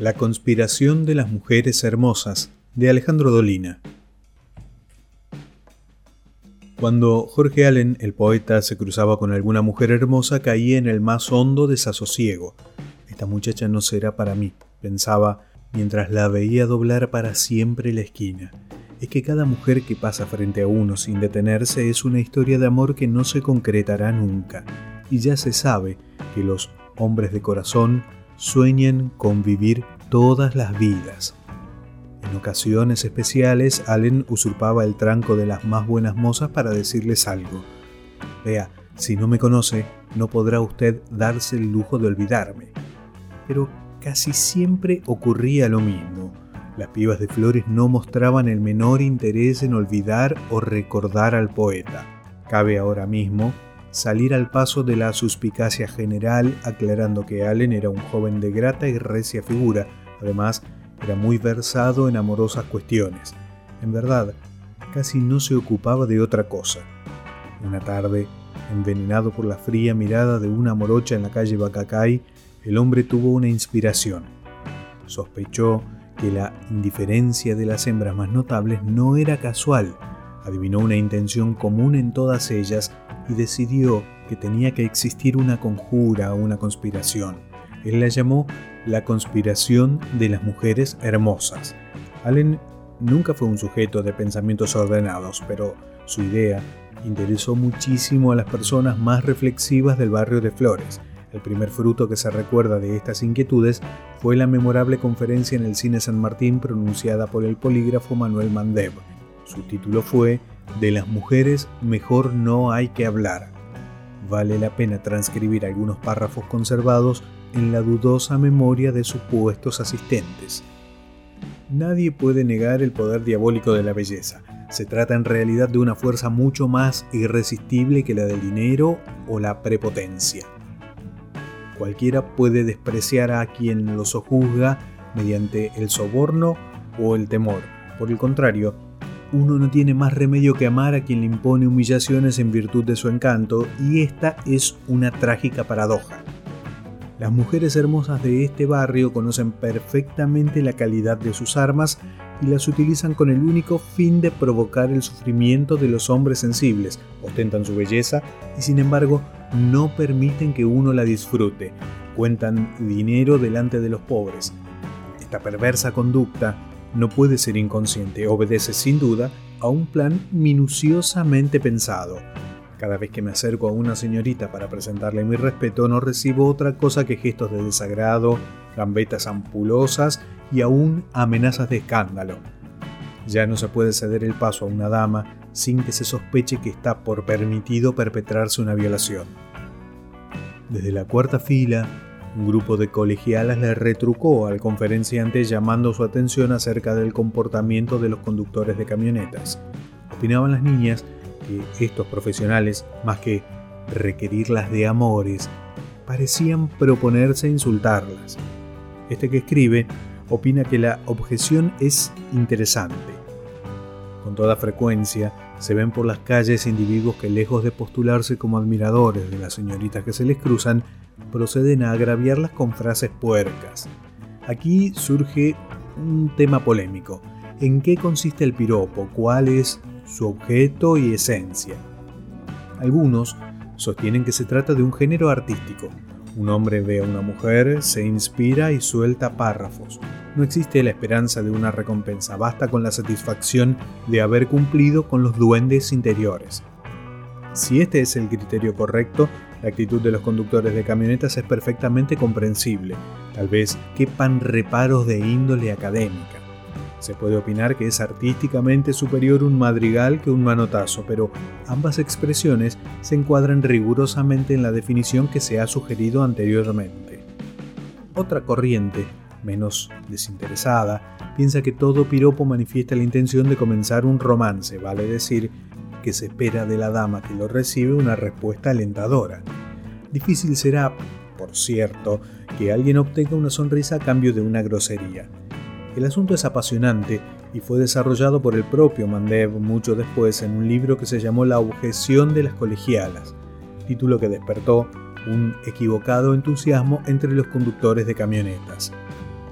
La conspiración de las mujeres hermosas de Alejandro Dolina. Cuando Jorge Allen, el poeta, se cruzaba con alguna mujer hermosa, caía en el más hondo desasosiego. Esta muchacha no será para mí, pensaba mientras la veía doblar para siempre la esquina. Es que cada mujer que pasa frente a uno sin detenerse es una historia de amor que no se concretará nunca, y ya se sabe que los hombres de corazón sueñan con vivir todas las vidas. En ocasiones especiales, Allen usurpaba el tranco de las más buenas mozas para decirles algo. Vea, si no me conoce, no podrá usted darse el lujo de olvidarme. Pero casi siempre ocurría lo mismo. Las pibas de flores no mostraban el menor interés en olvidar o recordar al poeta. Cabe ahora mismo salir al paso de la suspicacia general, aclarando que Allen era un joven de grata y recia figura, además era muy versado en amorosas cuestiones. En verdad, casi no se ocupaba de otra cosa. Una tarde, envenenado por la fría mirada de una morocha en la calle Bacacay, el hombre tuvo una inspiración. Sospechó que la indiferencia de las hembras más notables no era casual, adivinó una intención común en todas ellas y decidió que tenía que existir una conjura o una conspiración. Él la llamó la conspiración de las mujeres hermosas. Allen nunca fue un sujeto de pensamientos ordenados, pero su idea interesó muchísimo a las personas más reflexivas del barrio de Flores. El primer fruto que se recuerda de estas inquietudes fue la memorable conferencia en el Cine San Martín pronunciada por el polígrafo Manuel Mandev. Su título fue De las mujeres mejor no hay que hablar. Vale la pena transcribir algunos párrafos conservados en la dudosa memoria de supuestos asistentes. Nadie puede negar el poder diabólico de la belleza. Se trata en realidad de una fuerza mucho más irresistible que la del dinero o la prepotencia. Cualquiera puede despreciar a quien lo sojuzga mediante el soborno o el temor. Por el contrario, uno no tiene más remedio que amar a quien le impone humillaciones en virtud de su encanto, y esta es una trágica paradoja. Las mujeres hermosas de este barrio conocen perfectamente la calidad de sus armas y las utilizan con el único fin de provocar el sufrimiento de los hombres sensibles, ostentan su belleza y sin embargo no permiten que uno la disfrute, cuentan dinero delante de los pobres. Esta perversa conducta no puede ser inconsciente, obedece sin duda a un plan minuciosamente pensado. Cada vez que me acerco a una señorita para presentarle mi respeto no recibo otra cosa que gestos de desagrado, gambetas ampulosas y aún amenazas de escándalo. Ya no se puede ceder el paso a una dama sin que se sospeche que está por permitido perpetrarse una violación. Desde la cuarta fila, un grupo de colegialas le retrucó al conferenciante llamando su atención acerca del comportamiento de los conductores de camionetas. Opinaban las niñas que estos profesionales, más que requerirlas de amores, parecían proponerse insultarlas. Este que escribe opina que la objeción es interesante. Con toda frecuencia se ven por las calles individuos que lejos de postularse como admiradores de las señoritas que se les cruzan, proceden a agraviarlas con frases puercas. Aquí surge un tema polémico. ¿En qué consiste el piropo? ¿Cuál es su objeto y esencia? Algunos sostienen que se trata de un género artístico. Un hombre ve a una mujer, se inspira y suelta párrafos. No existe la esperanza de una recompensa, basta con la satisfacción de haber cumplido con los duendes interiores. Si este es el criterio correcto, la actitud de los conductores de camionetas es perfectamente comprensible. Tal vez quepan reparos de índole académica. Se puede opinar que es artísticamente superior un madrigal que un manotazo, pero ambas expresiones se encuadran rigurosamente en la definición que se ha sugerido anteriormente. Otra corriente, menos desinteresada, piensa que todo piropo manifiesta la intención de comenzar un romance, vale decir, que se espera de la dama que lo recibe una respuesta alentadora. Difícil será, por cierto, que alguien obtenga una sonrisa a cambio de una grosería. El asunto es apasionante y fue desarrollado por el propio Mandev mucho después en un libro que se llamó La objeción de las colegialas, título que despertó un equivocado entusiasmo entre los conductores de camionetas.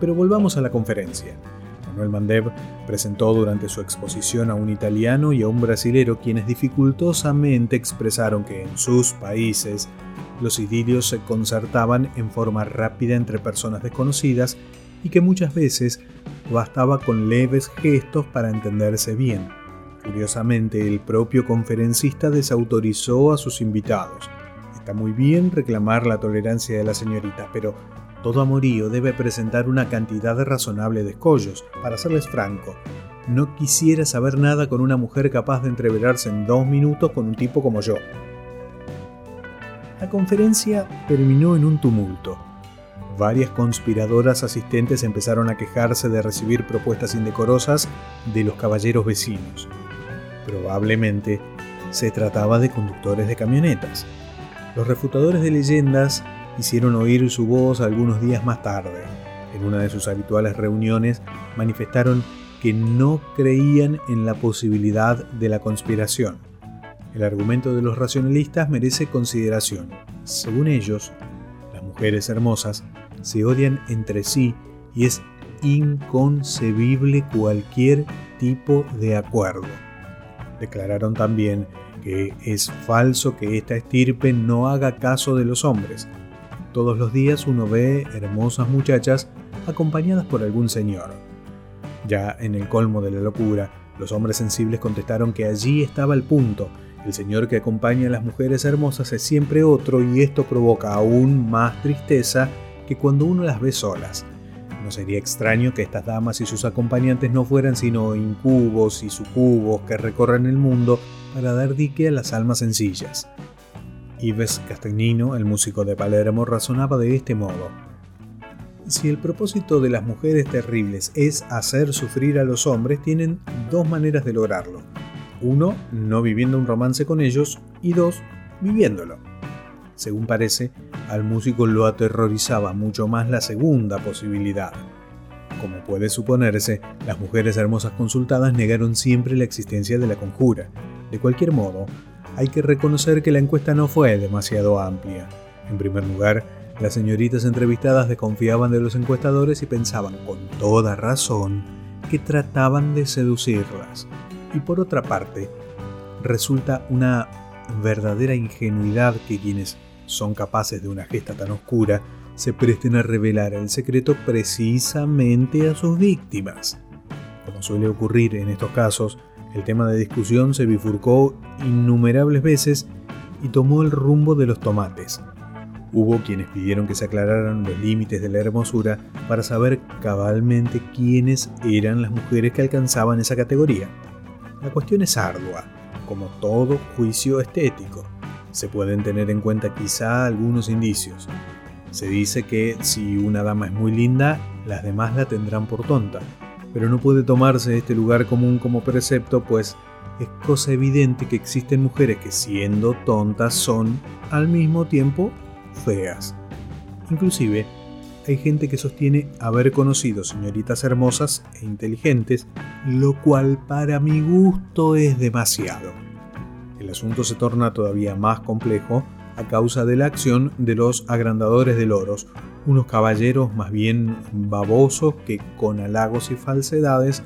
Pero volvamos a la conferencia. Manuel Mandev presentó durante su exposición a un italiano y a un brasilero quienes dificultosamente expresaron que en sus países los idilios se concertaban en forma rápida entre personas desconocidas y que muchas veces bastaba con leves gestos para entenderse bien. Curiosamente, el propio conferencista desautorizó a sus invitados. Está muy bien reclamar la tolerancia de la señorita, pero todo amorío debe presentar una cantidad razonable de escollos. Para serles franco, no quisiera saber nada con una mujer capaz de entreverarse en dos minutos con un tipo como yo. La conferencia terminó en un tumulto. Varias conspiradoras asistentes empezaron a quejarse de recibir propuestas indecorosas de los caballeros vecinos. Probablemente se trataba de conductores de camionetas. Los refutadores de leyendas hicieron oír su voz algunos días más tarde. En una de sus habituales reuniones manifestaron que no creían en la posibilidad de la conspiración. El argumento de los racionalistas merece consideración. Según ellos, las mujeres hermosas se odian entre sí y es inconcebible cualquier tipo de acuerdo. Declararon también que es falso que esta estirpe no haga caso de los hombres. Todos los días uno ve hermosas muchachas acompañadas por algún señor. Ya en el colmo de la locura, los hombres sensibles contestaron que allí estaba el punto. El señor que acompaña a las mujeres hermosas es siempre otro y esto provoca aún más tristeza que cuando uno las ve solas. No sería extraño que estas damas y sus acompañantes no fueran sino incubos y sucubos que recorren el mundo para dar dique a las almas sencillas. Ives Castagnino, el músico de Palermo, razonaba de este modo. Si el propósito de las mujeres terribles es hacer sufrir a los hombres, tienen dos maneras de lograrlo. Uno, no viviendo un romance con ellos, y dos, viviéndolo. Según parece, al músico lo aterrorizaba mucho más la segunda posibilidad. Como puede suponerse, las mujeres hermosas consultadas negaron siempre la existencia de la conjura. De cualquier modo, hay que reconocer que la encuesta no fue demasiado amplia. En primer lugar, las señoritas entrevistadas desconfiaban de los encuestadores y pensaban con toda razón que trataban de seducirlas. Y por otra parte, resulta una verdadera ingenuidad que quienes son capaces de una gesta tan oscura se presten a revelar el secreto precisamente a sus víctimas. Como suele ocurrir en estos casos, el tema de discusión se bifurcó innumerables veces y tomó el rumbo de los tomates. Hubo quienes pidieron que se aclararan los límites de la hermosura para saber cabalmente quiénes eran las mujeres que alcanzaban esa categoría. La cuestión es ardua, como todo juicio estético se pueden tener en cuenta quizá algunos indicios. Se dice que si una dama es muy linda, las demás la tendrán por tonta, pero no puede tomarse este lugar común como precepto, pues es cosa evidente que existen mujeres que siendo tontas son al mismo tiempo feas. Inclusive, hay gente que sostiene haber conocido señoritas hermosas e inteligentes, lo cual para mi gusto es demasiado. El asunto se torna todavía más complejo a causa de la acción de los agrandadores de loros, unos caballeros más bien babosos que con halagos y falsedades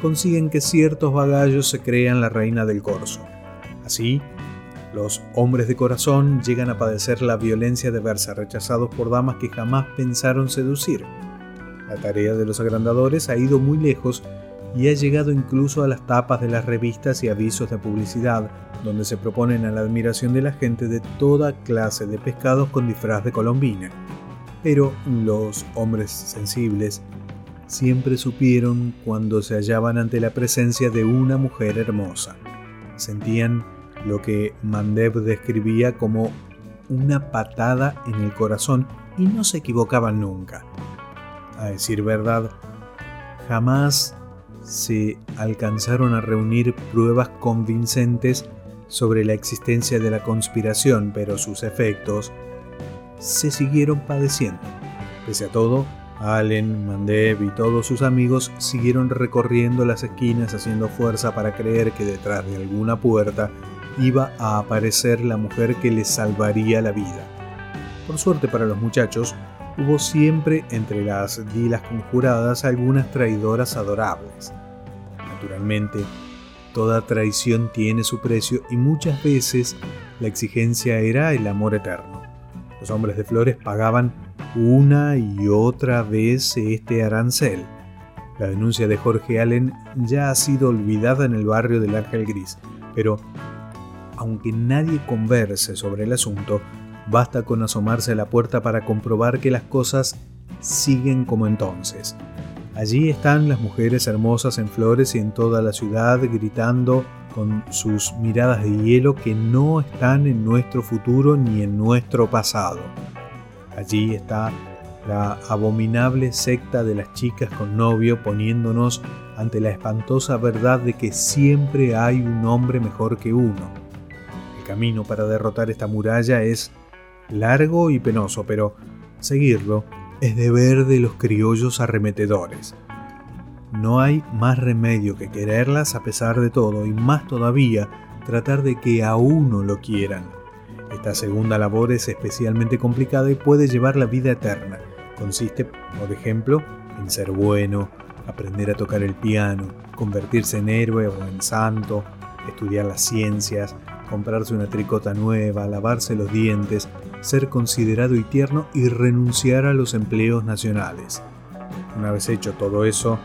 consiguen que ciertos vagallos se crean la reina del corso. Así, los hombres de corazón llegan a padecer la violencia de verse rechazados por damas que jamás pensaron seducir. La tarea de los agrandadores ha ido muy lejos y ha llegado incluso a las tapas de las revistas y avisos de publicidad, donde se proponen a la admiración de la gente de toda clase de pescados con disfraz de colombina. Pero los hombres sensibles siempre supieron cuando se hallaban ante la presencia de una mujer hermosa. Sentían lo que Mandev describía como una patada en el corazón y no se equivocaban nunca. A decir verdad, jamás se alcanzaron a reunir pruebas convincentes sobre la existencia de la conspiración, pero sus efectos se siguieron padeciendo. Pese a todo, Allen, Mandev y todos sus amigos siguieron recorriendo las esquinas haciendo fuerza para creer que detrás de alguna puerta iba a aparecer la mujer que les salvaría la vida. Por suerte para los muchachos, hubo siempre entre las dilas conjuradas algunas traidoras adorables. Naturalmente, toda traición tiene su precio y muchas veces la exigencia era el amor eterno. Los hombres de flores pagaban una y otra vez este arancel. La denuncia de Jorge Allen ya ha sido olvidada en el barrio del Ángel Gris, pero aunque nadie converse sobre el asunto, basta con asomarse a la puerta para comprobar que las cosas siguen como entonces. Allí están las mujeres hermosas en flores y en toda la ciudad gritando con sus miradas de hielo que no están en nuestro futuro ni en nuestro pasado. Allí está la abominable secta de las chicas con novio poniéndonos ante la espantosa verdad de que siempre hay un hombre mejor que uno. El camino para derrotar esta muralla es largo y penoso, pero seguirlo es deber de los criollos arremetedores. No hay más remedio que quererlas a pesar de todo y más todavía tratar de que a uno lo quieran. Esta segunda labor es especialmente complicada y puede llevar la vida eterna. Consiste, por ejemplo, en ser bueno, aprender a tocar el piano, convertirse en héroe o en santo, estudiar las ciencias, comprarse una tricota nueva, lavarse los dientes, ser considerado y tierno y renunciar a los empleos nacionales. Una vez hecho todo eso,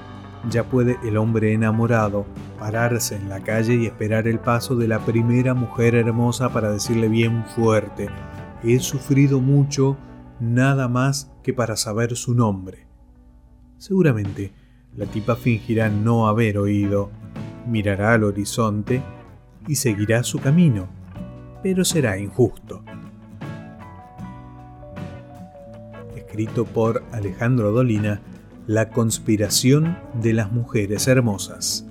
ya puede el hombre enamorado pararse en la calle y esperar el paso de la primera mujer hermosa para decirle bien fuerte, he sufrido mucho nada más que para saber su nombre. Seguramente la tipa fingirá no haber oído, mirará al horizonte y seguirá su camino, pero será injusto. Escrito por Alejandro Dolina, La conspiración de las mujeres hermosas.